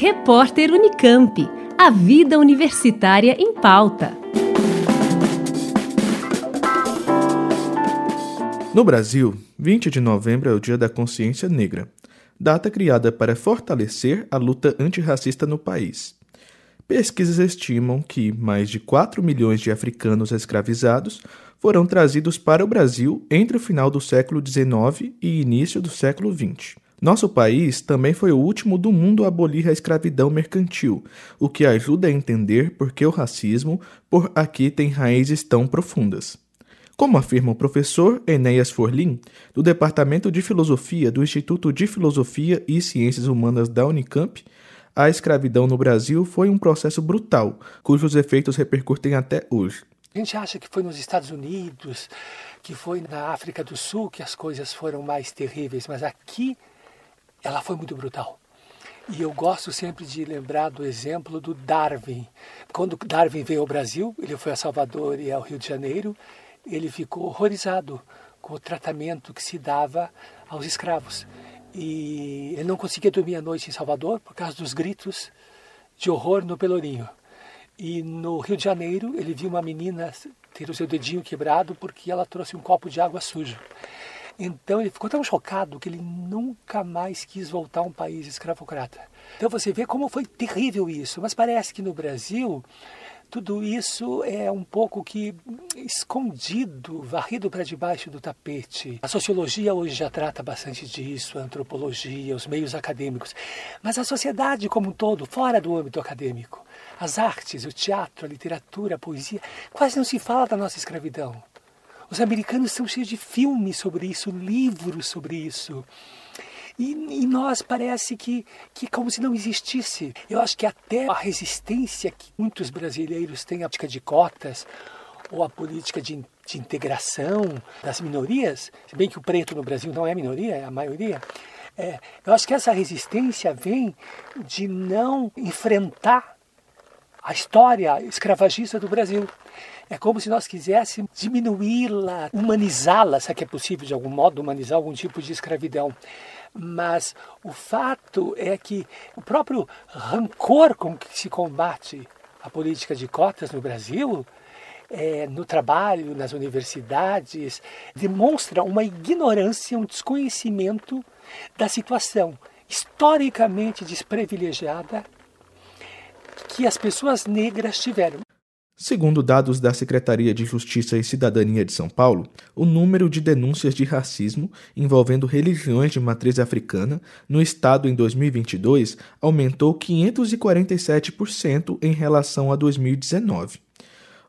Repórter Unicamp. A vida universitária em pauta. No Brasil, 20 de novembro é o Dia da Consciência Negra, data criada para fortalecer a luta antirracista no país. Pesquisas estimam que mais de 4 milhões de africanos escravizados foram trazidos para o Brasil entre o final do século XIX e início do século XX. Nosso país também foi o último do mundo a abolir a escravidão mercantil, o que ajuda a entender por que o racismo por aqui tem raízes tão profundas. Como afirma o professor Enéas Forlim, do Departamento de Filosofia do Instituto de Filosofia e Ciências Humanas da Unicamp, a escravidão no Brasil foi um processo brutal, cujos efeitos repercutem até hoje. A gente acha que foi nos Estados Unidos, que foi na África do Sul que as coisas foram mais terríveis, mas aqui ela foi muito brutal. E eu gosto sempre de lembrar do exemplo do Darwin. Quando Darwin veio ao Brasil, ele foi a Salvador e ao Rio de Janeiro, ele ficou horrorizado com o tratamento que se dava aos escravos. E ele não conseguia dormir à noite em Salvador por causa dos gritos de horror no Pelourinho. E no Rio de Janeiro, ele viu uma menina ter o seu dedinho quebrado porque ela trouxe um copo de água sujo. Então ele ficou tão chocado que ele nunca mais quis voltar a um país escravocrata. Então você vê como foi terrível isso. Mas parece que no Brasil tudo isso é um pouco que escondido, varrido para debaixo do tapete. A sociologia hoje já trata bastante disso, a antropologia, os meios acadêmicos, mas a sociedade como um todo, fora do âmbito acadêmico, as artes, o teatro, a literatura, a poesia, quase não se fala da nossa escravidão. Os americanos estão cheios de filmes sobre isso, livros sobre isso. E, e nós parece que, que como se não existisse. Eu acho que até a resistência que muitos brasileiros têm à política de cotas ou à política de, de integração das minorias, se bem que o preto no Brasil não é minoria, é a maioria, é, eu acho que essa resistência vem de não enfrentar a história escravagista do Brasil. É como se nós quiséssemos diminuí-la, humanizá-la, se é que é possível de algum modo humanizar algum tipo de escravidão. Mas o fato é que o próprio rancor com que se combate a política de cotas no Brasil, é, no trabalho, nas universidades, demonstra uma ignorância, um desconhecimento da situação historicamente desprivilegiada que as pessoas negras tiveram. Segundo dados da Secretaria de Justiça e Cidadania de São Paulo, o número de denúncias de racismo envolvendo religiões de matriz africana no estado em 2022 aumentou 547% em relação a 2019.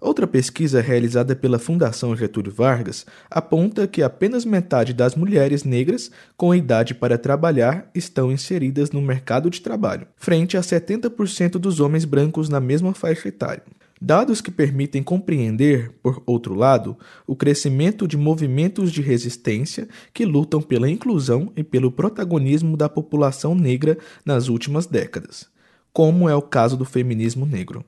Outra pesquisa realizada pela Fundação Getúlio Vargas aponta que apenas metade das mulheres negras com idade para trabalhar estão inseridas no mercado de trabalho, frente a 70% dos homens brancos na mesma faixa etária. Dados que permitem compreender, por outro lado, o crescimento de movimentos de resistência que lutam pela inclusão e pelo protagonismo da população negra nas últimas décadas, como é o caso do feminismo negro.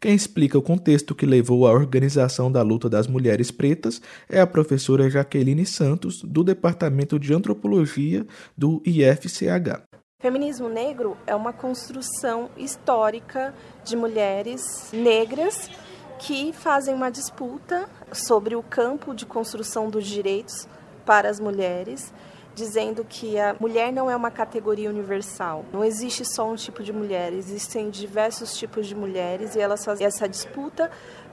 Quem explica o contexto que levou à organização da luta das mulheres pretas é a professora Jaqueline Santos, do Departamento de Antropologia do IFCH. Feminismo negro é uma construção histórica de mulheres negras que fazem uma disputa sobre o campo de construção dos direitos para as mulheres, dizendo que a mulher não é uma categoria universal. Não existe só um tipo de mulher, existem diversos tipos de mulheres e elas fazem essa disputa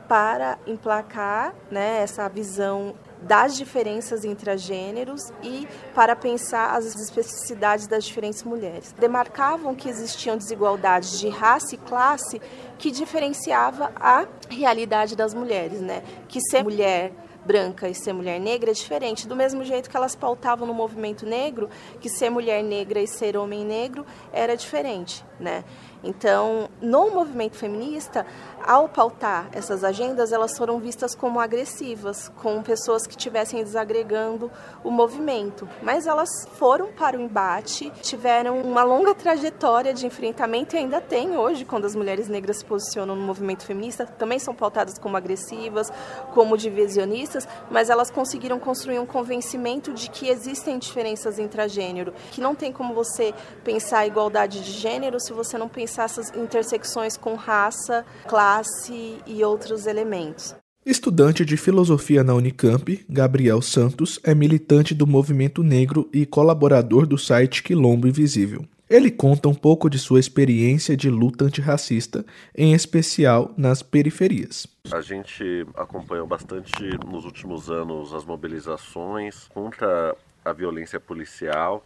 para emplacar né, essa visão das diferenças entre os gêneros e para pensar as especificidades das diferentes mulheres. Demarcavam que existiam desigualdades de raça e classe que diferenciava a realidade das mulheres, né? Que ser mulher branca e ser mulher negra é diferente, do mesmo jeito que elas pautavam no movimento negro que ser mulher negra e ser homem negro era diferente, né? Então, no movimento feminista, ao pautar essas agendas, elas foram vistas como agressivas, com pessoas que estivessem desagregando o movimento. Mas elas foram para o embate, tiveram uma longa trajetória de enfrentamento e ainda tem hoje, quando as mulheres negras se posicionam no movimento feminista, também são pautadas como agressivas, como divisionistas, mas elas conseguiram construir um convencimento de que existem diferenças intragênero, que não tem como você pensar a igualdade de gênero se você não pensar essas intersecções com raça, classe e outros elementos. Estudante de filosofia na Unicamp, Gabriel Santos é militante do movimento negro e colaborador do site Quilombo Invisível. Ele conta um pouco de sua experiência de luta antirracista, em especial nas periferias. A gente acompanhou bastante nos últimos anos as mobilizações contra a violência policial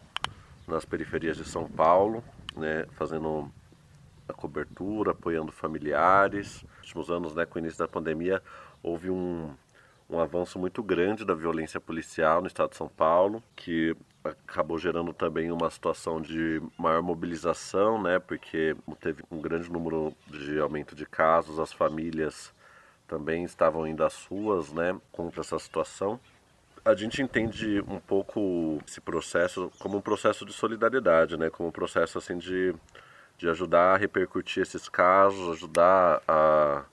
nas periferias de São Paulo, né, fazendo a cobertura, apoiando familiares. Nos últimos anos, né, com o início da pandemia, houve um, um avanço muito grande da violência policial no estado de São Paulo, que acabou gerando também uma situação de maior mobilização, né? Porque teve um grande número de aumento de casos, as famílias também estavam indo às ruas, né? Contra essa situação. A gente entende um pouco esse processo como um processo de solidariedade, né? Como um processo assim de, de ajudar a repercutir esses casos, ajudar a,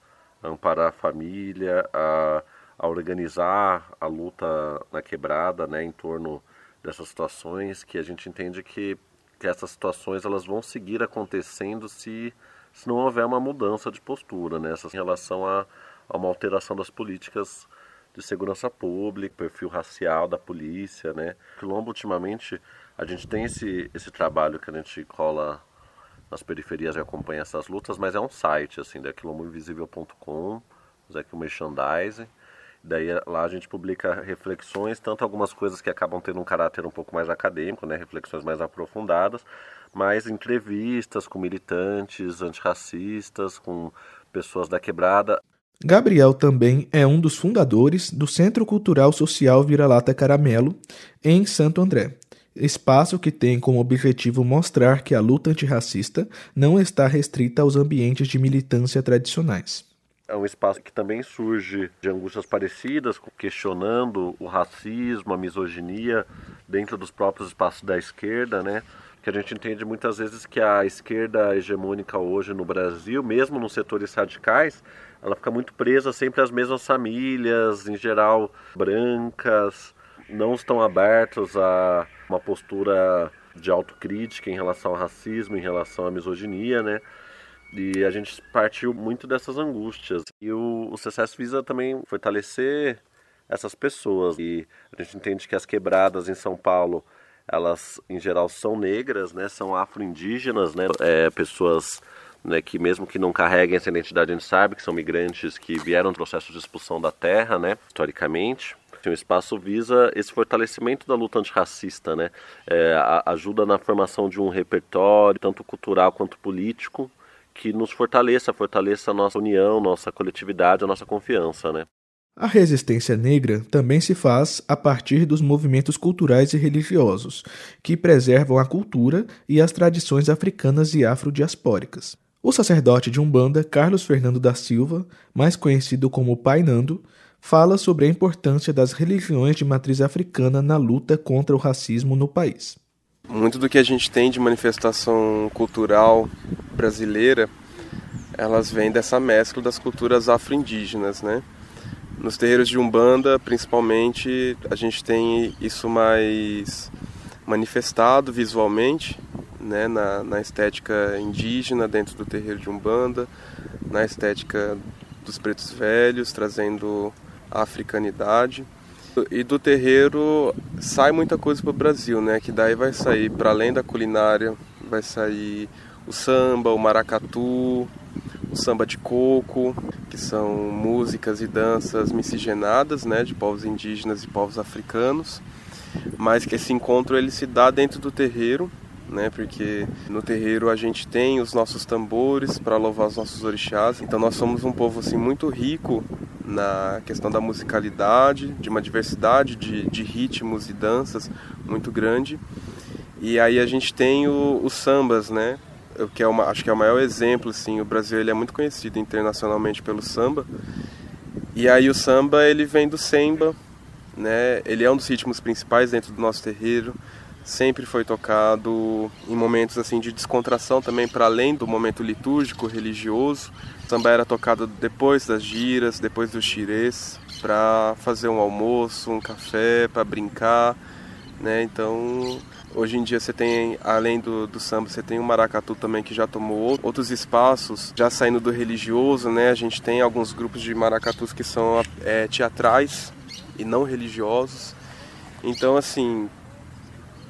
amparar a família, a, a organizar a luta na quebrada, né? Em torno dessas situações que a gente entende que, que essas situações elas vão seguir acontecendo se, se não houver uma mudança de postura, né? em relação a, a uma alteração das políticas de segurança pública, perfil racial da polícia, né? Quilombo, ultimamente, a gente tem esse, esse trabalho que a gente cola nas periferias e acompanha essas lutas, mas é um site, assim, da quilomboinvisível.com, aqui o merchandising, Daí lá a gente publica reflexões, tanto algumas coisas que acabam tendo um caráter um pouco mais acadêmico, né, reflexões mais aprofundadas, mas entrevistas com militantes antirracistas, com pessoas da quebrada. Gabriel também é um dos fundadores do Centro Cultural Social Vira-Lata Caramelo, em Santo André. Espaço que tem como objetivo mostrar que a luta antirracista não está restrita aos ambientes de militância tradicionais é um espaço que também surge de angústias parecidas, questionando o racismo, a misoginia dentro dos próprios espaços da esquerda, né? Que a gente entende muitas vezes que a esquerda hegemônica hoje no Brasil, mesmo nos setores radicais, ela fica muito presa sempre às mesmas famílias, em geral brancas, não estão abertos a uma postura de autocrítica em relação ao racismo, em relação à misoginia, né? E a gente partiu muito dessas angústias. E o, o sucesso visa também fortalecer essas pessoas. E a gente entende que as quebradas em São Paulo, elas em geral são negras, né? São afro-indígenas, né? É, pessoas né, que mesmo que não carreguem essa identidade, a gente sabe que são migrantes que vieram do processo de expulsão da terra, né? Historicamente. O espaço visa esse fortalecimento da luta antirracista, né? É, ajuda na formação de um repertório, tanto cultural quanto político, que nos fortaleça, fortaleça a nossa união, nossa coletividade, a nossa confiança, né? A resistência negra também se faz a partir dos movimentos culturais e religiosos, que preservam a cultura e as tradições africanas e afrodiaspóricas. O sacerdote de Umbanda, Carlos Fernando da Silva, mais conhecido como Pai Nando, fala sobre a importância das religiões de matriz africana na luta contra o racismo no país. Muito do que a gente tem de manifestação cultural brasileira, elas vêm dessa mescla das culturas afro-indígenas, né? Nos terreiros de Umbanda, principalmente, a gente tem isso mais manifestado visualmente, né? na, na estética indígena dentro do terreiro de Umbanda, na estética dos pretos velhos, trazendo a africanidade. E do terreiro sai muita coisa para o Brasil, né? Que daí vai sair, para além da culinária, vai sair o samba, o maracatu, o samba de coco, que são músicas e danças miscigenadas, né? De povos indígenas e povos africanos. Mas que esse encontro ele se dá dentro do terreiro, né? Porque no terreiro a gente tem os nossos tambores para louvar os nossos orixás. Então nós somos um povo assim muito rico na questão da musicalidade, de uma diversidade de, de ritmos e danças muito grande. E aí a gente tem o, os sambas, né? que é uma, acho que é o maior exemplo, assim, o Brasil ele é muito conhecido internacionalmente pelo samba. E aí o samba ele vem do semba, né? Ele é um dos ritmos principais dentro do nosso terreiro. Sempre foi tocado em momentos assim de descontração também para além do momento litúrgico religioso. Samba era tocado depois das giras, depois dos xirês, para fazer um almoço, um café, para brincar, né? Então Hoje em dia você tem, além do, do samba, você tem o maracatu também que já tomou outros espaços, já saindo do religioso, né? A gente tem alguns grupos de maracatus que são é, teatrais e não religiosos. Então, assim,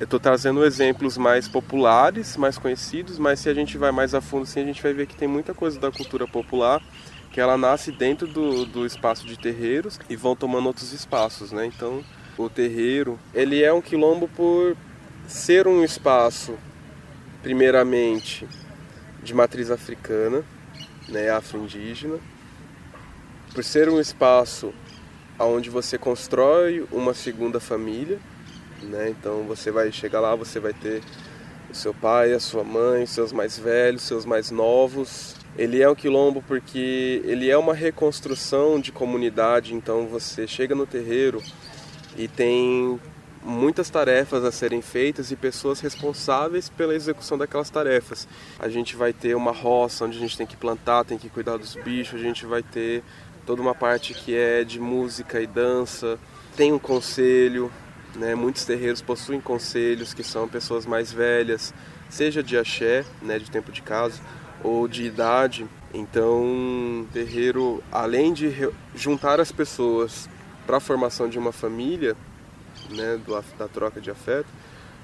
eu estou trazendo exemplos mais populares, mais conhecidos, mas se a gente vai mais a fundo, assim, a gente vai ver que tem muita coisa da cultura popular que ela nasce dentro do, do espaço de terreiros e vão tomando outros espaços, né? Então, o terreiro, ele é um quilombo por ser um espaço, primeiramente, de matriz africana, né, afro-indígena, por ser um espaço onde você constrói uma segunda família, né, então você vai chegar lá, você vai ter o seu pai, a sua mãe, seus mais velhos, seus mais novos. Ele é um quilombo porque ele é uma reconstrução de comunidade, então você chega no terreiro e tem muitas tarefas a serem feitas e pessoas responsáveis pela execução daquelas tarefas. A gente vai ter uma roça onde a gente tem que plantar, tem que cuidar dos bichos, a gente vai ter toda uma parte que é de música e dança, tem um conselho, né? muitos terreiros possuem conselhos que são pessoas mais velhas, seja de axé, né, de tempo de casa, ou de idade. Então, terreiro, além de juntar as pessoas para a formação de uma família, né, da troca de afeto,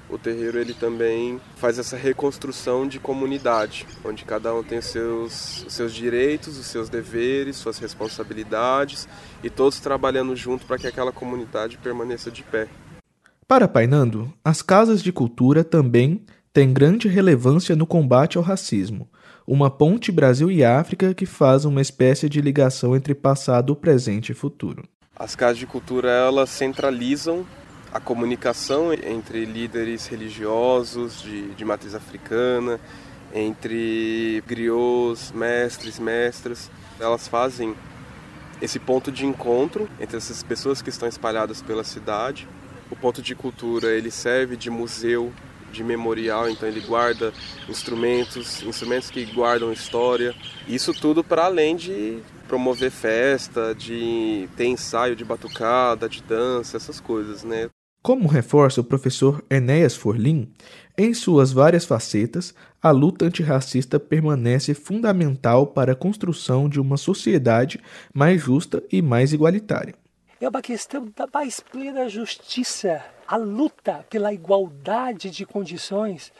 o terreiro ele também faz essa reconstrução de comunidade, onde cada um tem os seus, os seus direitos, os seus deveres, suas responsabilidades e todos trabalhando junto para que aquela comunidade permaneça de pé. Para Painando, as casas de cultura também têm grande relevância no combate ao racismo, uma ponte Brasil e África que faz uma espécie de ligação entre passado, presente e futuro. As casas de cultura elas centralizam a comunicação entre líderes religiosos de, de matriz africana, entre griots, mestres, mestras. Elas fazem esse ponto de encontro entre essas pessoas que estão espalhadas pela cidade. O ponto de cultura ele serve de museu, de memorial, então ele guarda instrumentos, instrumentos que guardam história. Isso tudo para além de promover festa, de ter ensaio de batucada, de dança, essas coisas, né? Como reforça o professor Enéas Forlim, em suas várias facetas, a luta antirracista permanece fundamental para a construção de uma sociedade mais justa e mais igualitária. É uma questão da mais plena justiça, a luta pela igualdade de condições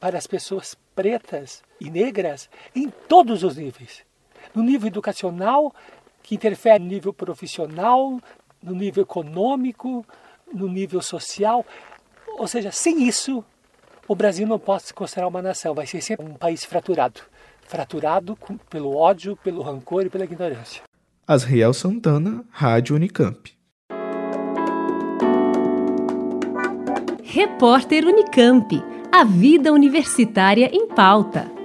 para as pessoas pretas e negras em todos os níveis. No nível educacional, que interfere no nível profissional, no nível econômico, no nível social. Ou seja, sem isso, o Brasil não pode se considerar uma nação, vai ser sempre um país fraturado fraturado pelo ódio, pelo rancor e pela ignorância. Asriel Santana, Rádio Unicamp. Repórter Unicamp. A vida universitária em pauta.